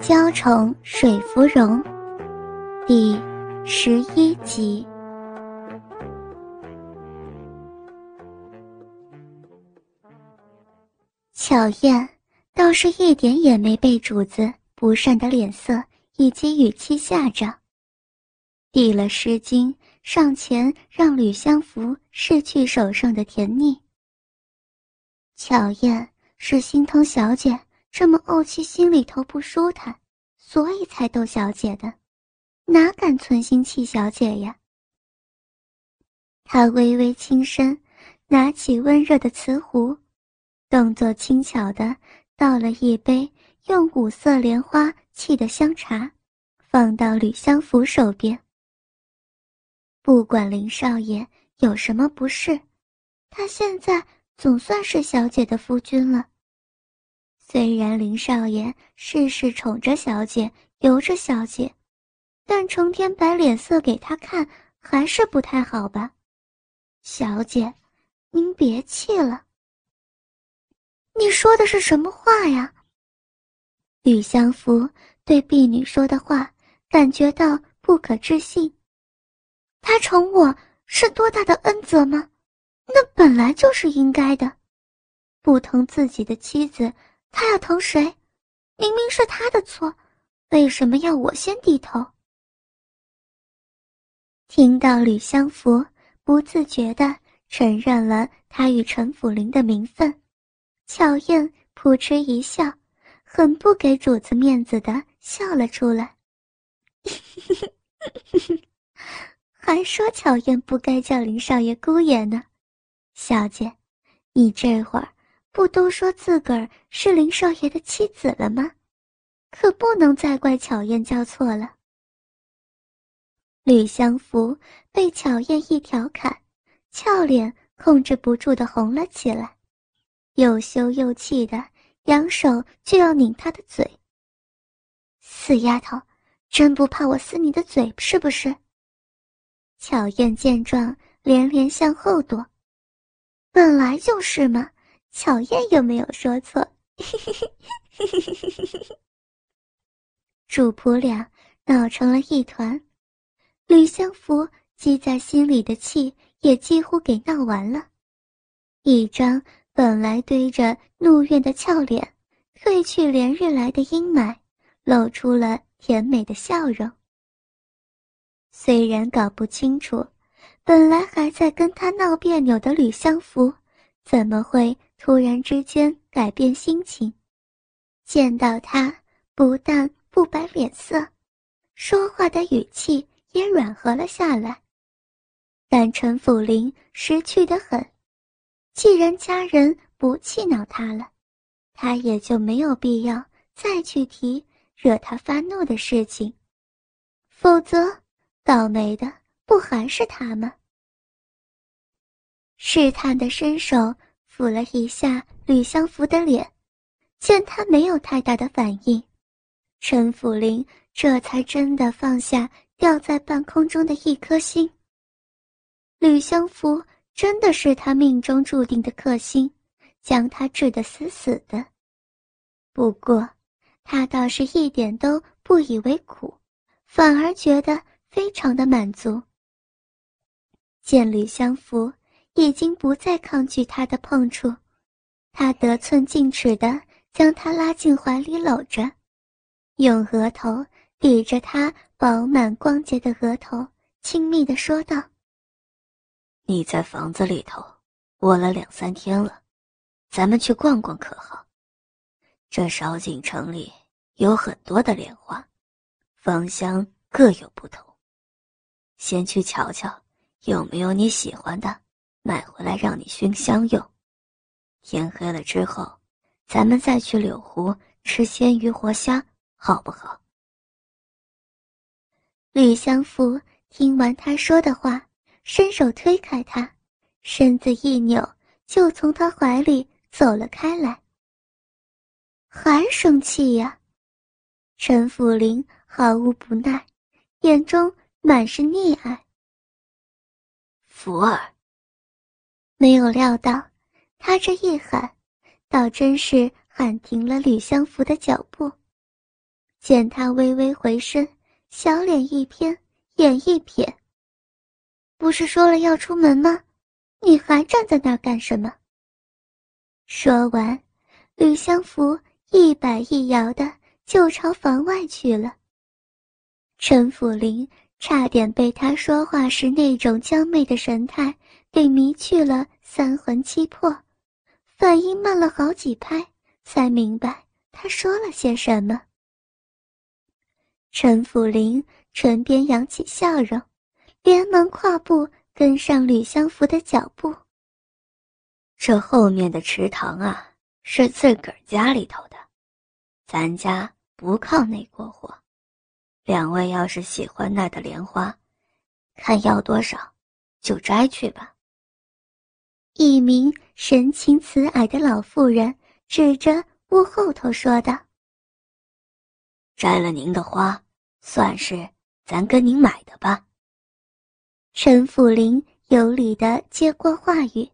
娇宠水芙蓉，第十一集。巧燕倒是一点也没被主子不善的脸色以及语气吓着，递了湿巾上前让吕相福拭去手上的甜腻。巧燕是心疼小姐这么怄气，心里头不舒坦，所以才逗小姐的，哪敢存心气小姐呀？她微微轻身，拿起温热的瓷壶。动作轻巧的倒了一杯用五色莲花沏的香茶，放到吕相福手边。不管林少爷有什么不适，他现在总算是小姐的夫君了。虽然林少爷事事宠着小姐，由着小姐，但成天摆脸色给他看，还是不太好吧？小姐，您别气了。你说的是什么话呀？吕相福对婢女说的话感觉到不可置信。他宠我是多大的恩泽吗？那本来就是应该的。不疼自己的妻子，他要疼谁？明明是他的错，为什么要我先低头？听到吕相福不自觉地承认了他与陈府林的名分。巧燕扑哧一笑，很不给主子面子的笑了出来。还说巧燕不该叫林少爷姑爷呢，小姐，你这会儿不都说自个儿是林少爷的妻子了吗？可不能再怪巧燕叫错了。吕相福被巧燕一调侃，俏脸控制不住的红了起来。又羞又气的，扬手就要拧她的嘴。死丫头，真不怕我撕你的嘴是不是？巧燕见状，连连向后躲。本来就是嘛，巧燕又没有说错。主仆俩闹成了一团，吕相福积在心里的气也几乎给闹完了，一张。本来堆着怒怨的俏脸，褪去连日来的阴霾，露出了甜美的笑容。虽然搞不清楚，本来还在跟他闹别扭的吕相福，怎么会突然之间改变心情？见到他，不但不摆脸色，说话的语气也软和了下来。但陈府林识趣的很。既然家人不气恼他了，他也就没有必要再去提惹他发怒的事情。否则，倒霉的不还是他吗？试探的伸手抚了一下吕相福的脸，见他没有太大的反应，陈府林这才真的放下吊在半空中的一颗心。吕相福。真的是他命中注定的克星，将他治得死死的。不过，他倒是一点都不以为苦，反而觉得非常的满足。见吕相福已经不再抗拒他的碰触，他得寸进尺的将他拉进怀里搂着，用额头抵着他饱满光洁的额头，亲密的说道。你在房子里头窝了两三天了，咱们去逛逛可好？这少景城里有很多的莲花，芳香各有不同。先去瞧瞧，有没有你喜欢的，买回来让你熏香用。天黑了之后，咱们再去柳湖吃鲜鱼活虾，好不好？吕相福听完他说的话。伸手推开他，身子一扭，就从他怀里走了开来。还生气呀？陈府林毫无不耐，眼中满是溺爱。福儿没有料到，他这一喊，倒真是喊停了吕相福的脚步。见他微微回身，小脸一偏，眼一瞥。不是说了要出门吗？你还站在那儿干什么？说完，吕相福一摆一摇的就朝房外去了。陈府林差点被他说话时那种娇媚的神态被迷去了三魂七魄，反应慢了好几拍，才明白他说了些什么。陈府林唇边扬起笑容，连忙跨步跟上吕相福的脚步。这后面的池塘啊，是自个儿家里头的，咱家不靠那过火。两位要是喜欢那的莲花，看要多少，就摘去吧。一名神情慈蔼的老妇人指着屋后头说道：“摘了您的花，算是咱跟您买的吧。”陈府林有礼的接过话语，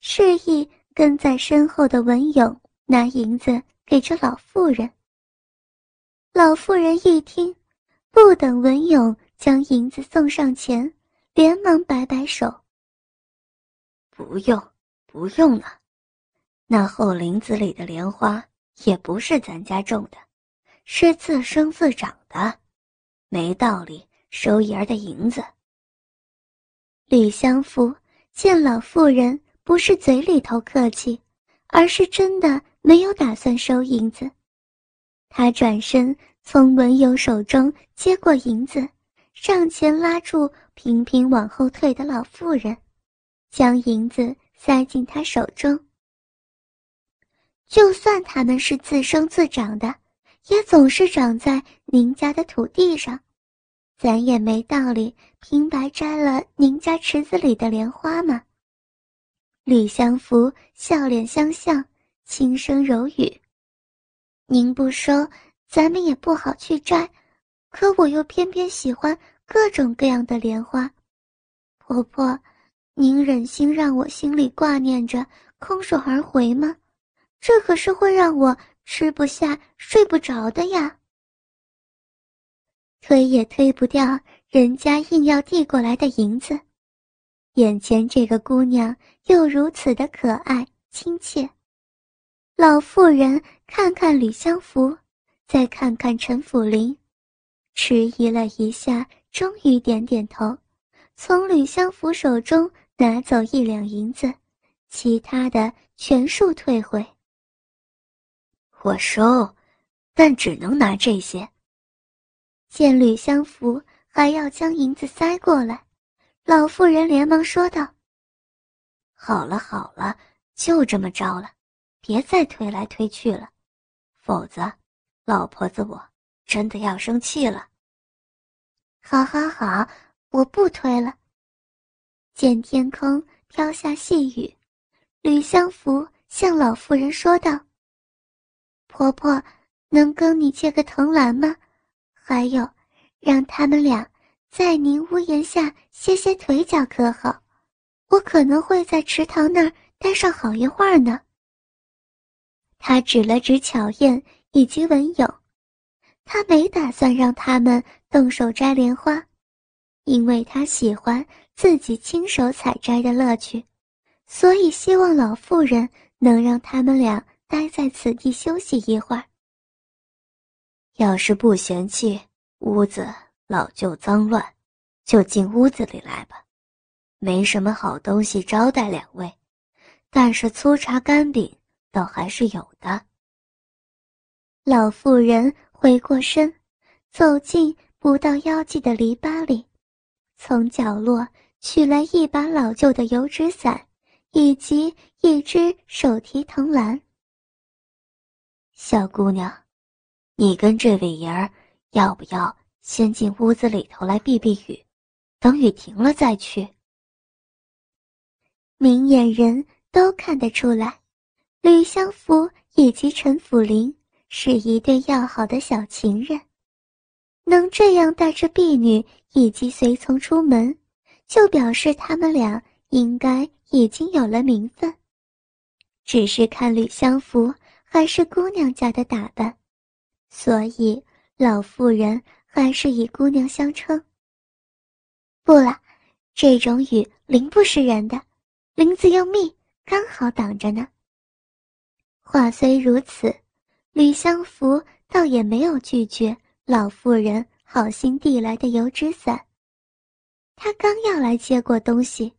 示意跟在身后的文勇拿银子给这老妇人。老妇人一听。不等文勇将银子送上前，连忙摆摆手：“不用，不用了。那后林子里的莲花也不是咱家种的，是自生自长的，没道理收爷儿的银子。”吕相福见老妇人不是嘴里头客气，而是真的没有打算收银子，他转身。从文友手中接过银子，上前拉住频频往后退的老妇人，将银子塞进他手中。就算他们是自生自长的，也总是长在您家的土地上，咱也没道理平白摘了您家池子里的莲花嘛。吕相福笑脸相向，轻声柔语：“您不收。”咱们也不好去摘，可我又偏偏喜欢各种各样的莲花。婆婆，您忍心让我心里挂念着，空手而回吗？这可是会让我吃不下、睡不着的呀。推也推不掉人家硬要递过来的银子，眼前这个姑娘又如此的可爱亲切。老妇人看看吕相福。再看看陈府林，迟疑了一下，终于点点头，从吕相福手中拿走一两银子，其他的全数退回。我收，但只能拿这些。见吕相福还要将银子塞过来，老妇人连忙说道：“好了好了，就这么着了，别再推来推去了，否则。”老婆子，我真的要生气了。好，好，好，我不推了。见天空飘下细雨，吕相福向老妇人说道：“婆婆，能跟你借个藤篮吗？还有，让他们俩在您屋檐下歇歇腿脚，可好？我可能会在池塘那儿待上好一会儿呢。”他指了指巧燕。以及文友，他没打算让他们动手摘莲花，因为他喜欢自己亲手采摘的乐趣，所以希望老妇人能让他们俩待在此地休息一会儿。要是不嫌弃屋子老旧脏乱，就进屋子里来吧，没什么好东西招待两位，但是粗茶干饼倒还是有的。老妇人回过身，走进不到腰际的篱笆里，从角落取来一把老旧的油纸伞，以及一只手提藤篮。小姑娘，你跟这位爷儿要不要先进屋子里头来避避雨，等雨停了再去？明眼人都看得出来，吕相福以及陈府林。是一对要好的小情人，能这样带着婢女以及随从出门，就表示他们俩应该已经有了名分。只是看吕相福还是姑娘家的打扮，所以老妇人还是以姑娘相称。不了，这种雨淋不是人的，林子又密，刚好挡着呢。话虽如此，吕相福倒也没有拒绝老妇人好心递来的油纸伞。他刚要来接过东西，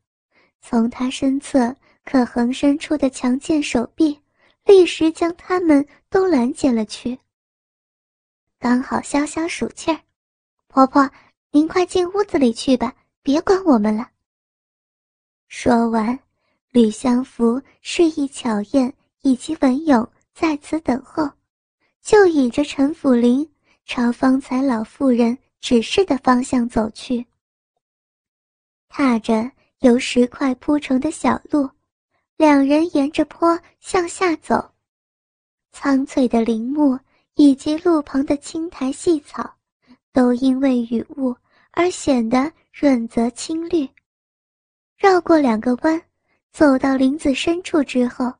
从他身侧可横伸出的强健手臂，立时将他们都拦截了去。刚好消消暑气儿，婆婆，您快进屋子里去吧，别管我们了。说完，吕相福示意巧燕以及文勇在此等候，就倚着陈府林朝方才老妇人指示的方向走去。踏着由石块铺成的小路，两人沿着坡向下走。苍翠的林木以及路旁的青苔细草，都因为雨雾而显得润泽青绿。绕过两个弯，走到林子深处之后，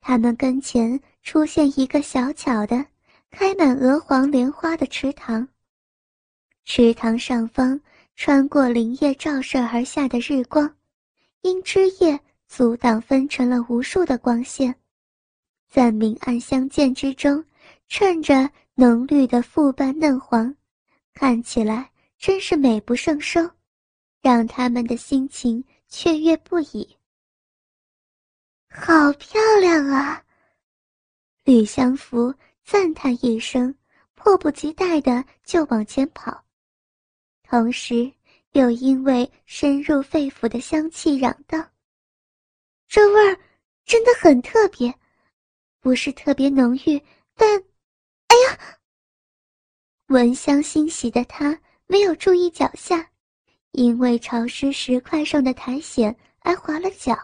他们跟前出现一个小巧的、开满鹅黄莲花的池塘。池塘上方。穿过林叶照射而下的日光，因枝叶阻挡，分成了无数的光线，在明暗相间之中，衬着浓绿的复瓣嫩黄，看起来真是美不胜收，让他们的心情雀跃不已。好漂亮啊！吕相福赞叹一声，迫不及待的就往前跑。同时，又因为深入肺腑的香气嚷道：“这味儿真的很特别，不是特别浓郁，但……哎呀！”闻香欣喜的他没有注意脚下，因为潮湿石块上的苔藓而滑了脚。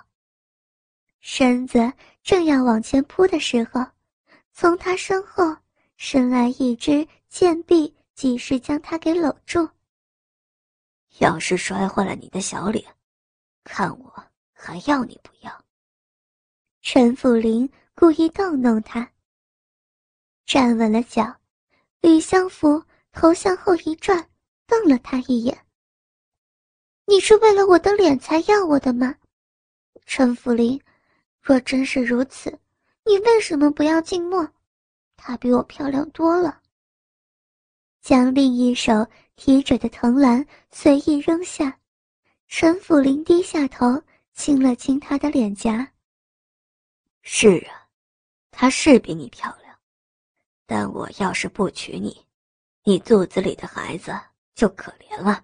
身子正要往前扑的时候，从他身后伸来一只贱臂，及时将他给搂住。要是摔坏了你的小脸，看我还要你不要？陈府林故意逗弄他。站稳了脚，吕相福头向后一转，瞪了他一眼：“你是为了我的脸才要我的吗？陈府林，若真是如此，你为什么不要静默？她比我漂亮多了。”将另一手。提着的藤篮随意扔下，陈府林低下头亲了亲她的脸颊。是啊，她是比你漂亮，但我要是不娶你，你肚子里的孩子就可怜了。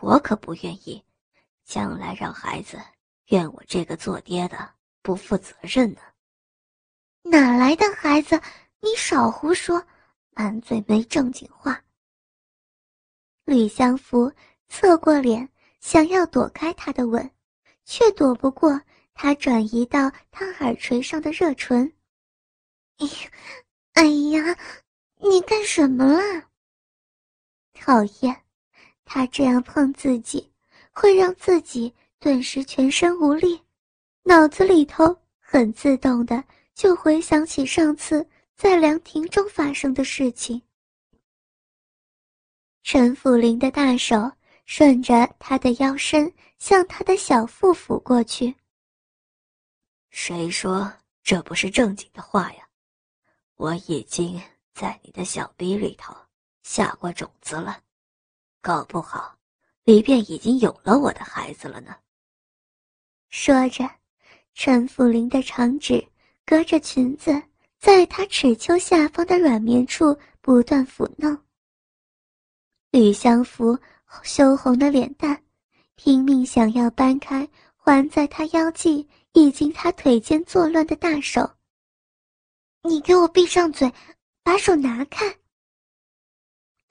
我可不愿意，将来让孩子怨我这个做爹的不负责任呢。哪来的孩子？你少胡说，满嘴没正经话。吕相福侧过脸，想要躲开他的吻，却躲不过他转移到他耳垂上的热唇。哎，哎呀，你干什么啦？讨厌，他这样碰自己，会让自己顿时全身无力，脑子里头很自动的就回想起上次在凉亭中发生的事情。陈府林的大手顺着他的腰身向他的小腹抚过去。谁说这不是正经的话呀？我已经在你的小逼里头下过种子了，搞不好里边已经有了我的孩子了呢。说着，陈府林的长指隔着裙子，在他齿丘下方的软绵处不断抚弄。吕相福羞红的脸蛋，拼命想要掰开环在他腰际已经他腿间作乱的大手。你给我闭上嘴，把手拿开。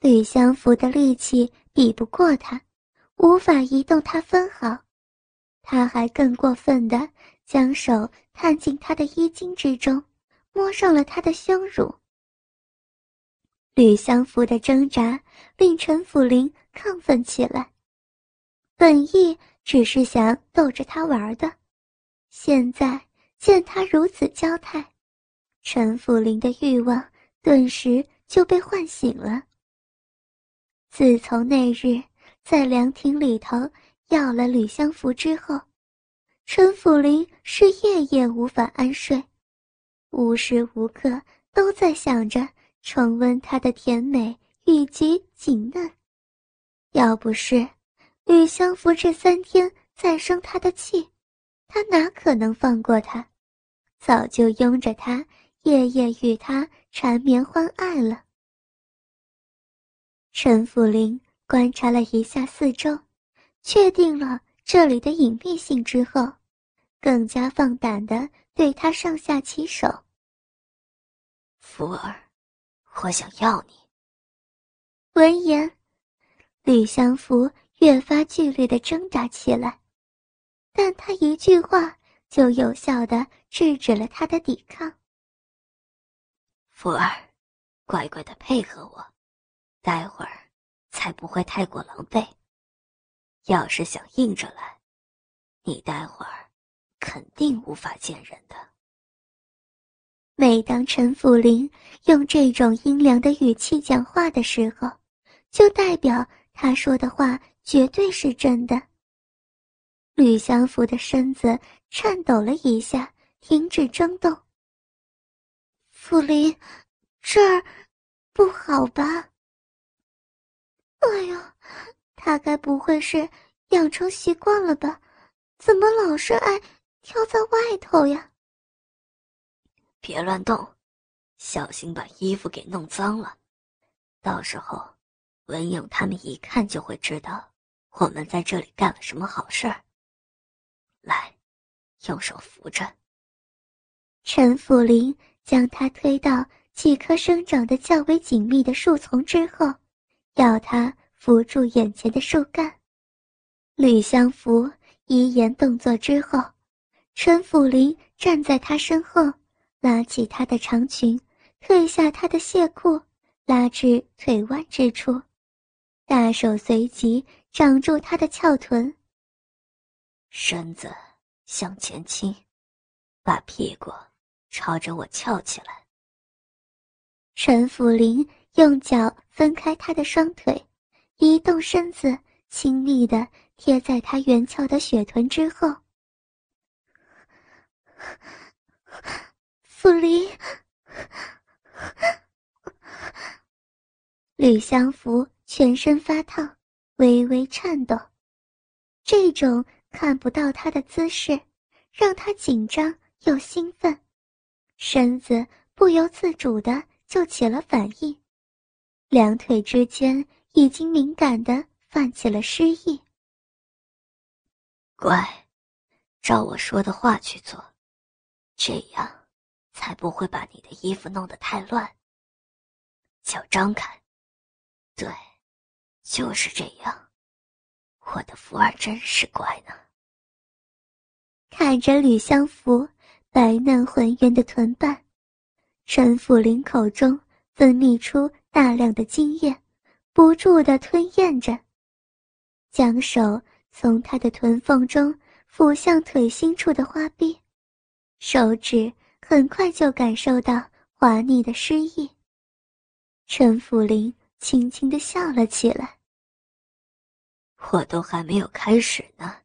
吕相福的力气比不过他，无法移动他分毫。他还更过分的将手探进他的衣襟之中，摸上了他的胸乳。吕相福的挣扎令陈府林亢奋起来，本意只是想逗着他玩的，现在见他如此娇态，陈府林的欲望顿时就被唤醒了。自从那日在凉亭里头要了吕香福之后，陈府林是夜夜无法安睡，无时无刻都在想着重温她的甜美以及紧嫩。要不是吕香符这三天在生他的气，他哪可能放过他？早就拥着他，夜夜与他缠绵欢爱了。陈福林观察了一下四周，确定了这里的隐蔽性之后，更加放胆的对他上下其手。福儿，我想要你。闻言，吕相福越发剧烈的挣扎起来，但他一句话就有效的制止了他的抵抗。福儿，乖乖的配合我。待会儿才不会太过狼狈。要是想硬着来，你待会儿肯定无法见人的。每当陈福林用这种阴凉的语气讲话的时候，就代表他说的话绝对是真的。吕相福的身子颤抖了一下，停止争斗。福林，这儿不好吧？哎呀，他该不会是养成习惯了吧？怎么老是爱跳在外头呀？别乱动，小心把衣服给弄脏了。到时候，文勇他们一看就会知道我们在这里干了什么好事儿。来，用手扶着。陈福林将他推到几棵生长的较为紧密的树丛之后。要他扶住眼前的树干，吕相福一言动作之后，陈府林站在他身后，拉起他的长裙，褪下他的亵裤，拉至腿弯之处，大手随即掌住他的翘臀，身子向前倾，把屁股朝着我翘起来。陈府林。用脚分开他的双腿，移动身子，亲密的贴在他圆翘的雪臀之后。傅离，吕相福全身发烫，微微颤抖。这种看不到他的姿势，让他紧张又兴奋，身子不由自主的就起了反应。两腿之间已经敏感的泛起了湿意。乖，照我说的话去做，这样才不会把你的衣服弄得太乱。脚张开，对，就是这样。我的福儿真是乖呢。看着吕相福白嫩浑圆的臀瓣，陈府林口中分泌出。大量的精液，不住的吞咽着，将手从他的臀缝中抚向腿心处的花臂，手指很快就感受到滑腻的湿意。陈福林轻轻的笑了起来。我都还没有开始呢，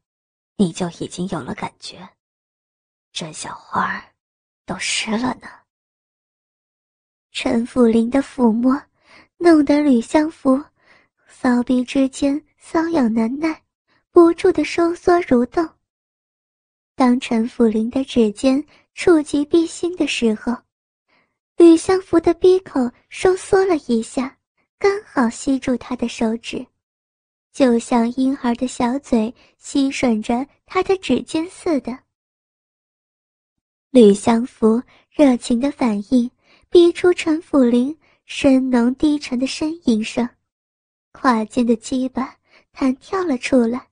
你就已经有了感觉，这小花儿都湿了呢。陈福林的抚摸。弄得吕相福骚逼之间瘙痒难耐，不住的收缩蠕动。当陈福林的指尖触及逼心的时候，吕相福的鼻口收缩了一下，刚好吸住他的手指，就像婴儿的小嘴吸吮着他的指尖似的。吕相福热情的反应逼出陈府林。深浓低沉的呻吟声，胯间的鸡巴弹跳了出来，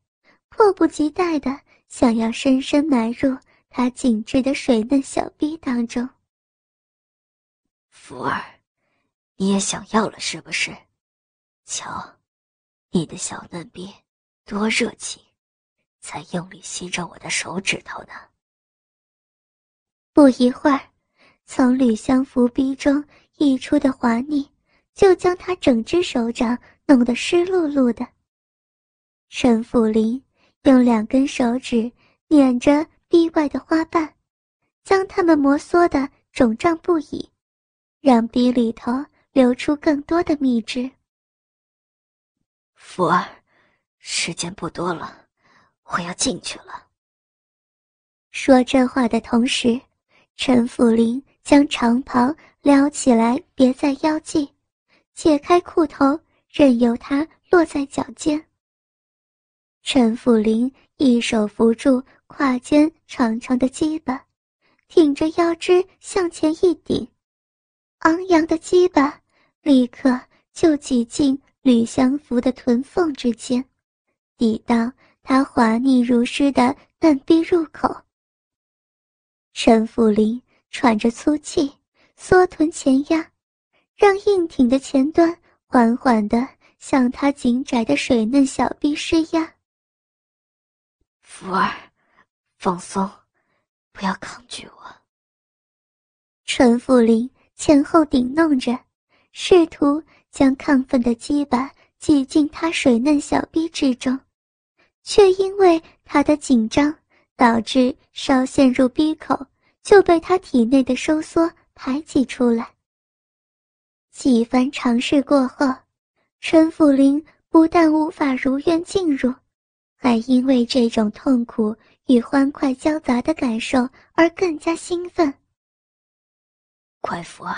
迫不及待的想要深深埋入他紧致的水嫩小臂当中。福儿，你也想要了是不是？瞧，你的小嫩逼多热情，才用力吸着我的手指头呢。不一会儿，从吕香福逼中。溢出的滑腻，就将他整只手掌弄得湿漉漉的。陈福林用两根手指捻着壁外的花瓣，将它们摩挲的肿胀不已，让壁里头流出更多的蜜汁。福儿，时间不多了，我要进去了。说这话的同时，陈福林将长袍撩起来别在腰际，解开裤头，任由它落在脚尖。陈福林一手扶住胯间长长的鸡巴，挺着腰肢向前一顶，昂扬的鸡巴立刻就挤进吕相福的臀缝之间，抵到他滑腻如湿的嫩逼入口。陈福林喘着粗气，缩臀前压，让硬挺的前端缓缓地向他紧窄的水嫩小臂施压。福儿，放松，不要抗拒我。陈富林前后顶弄着，试图将亢奋的鸡巴挤进他水嫩小臂之中，却因为他的紧张。导致稍陷入逼口，就被他体内的收缩排挤出来。几番尝试过后，陈富林不但无法如愿进入，还因为这种痛苦与欢快交杂的感受而更加兴奋。乖福儿，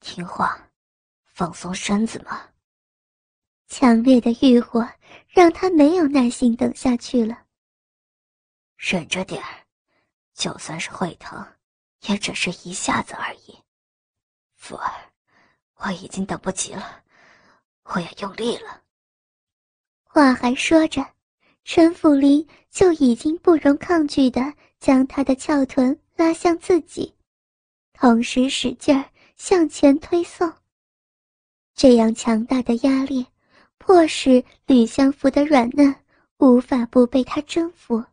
听话，放松身子嘛。强烈的欲火让他没有耐心等下去了。忍着点儿，就算是会疼，也只是一下子而已。福儿，我已经等不及了，我要用力了。话还说着，陈府林就已经不容抗拒地将他的翘臀拉向自己，同时使劲儿向前推送。这样强大的压力，迫使吕相福的软嫩无法不被他征服。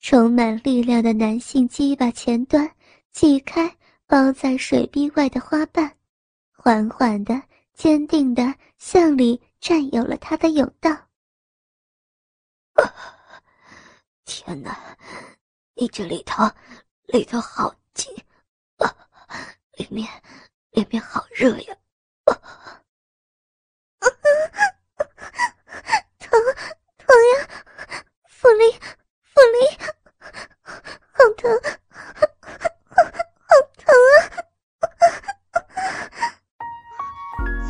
充满力量的男性鸡巴前端挤开包在水壁外的花瓣，缓缓的、坚定的向里占有了他的甬道。天哪，你这里头，里头好紧，啊，里面，里面好热呀！疼，疼呀，福利。福利，好疼，好疼啊！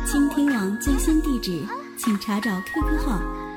倾听网最新地址，请查找 QQ 号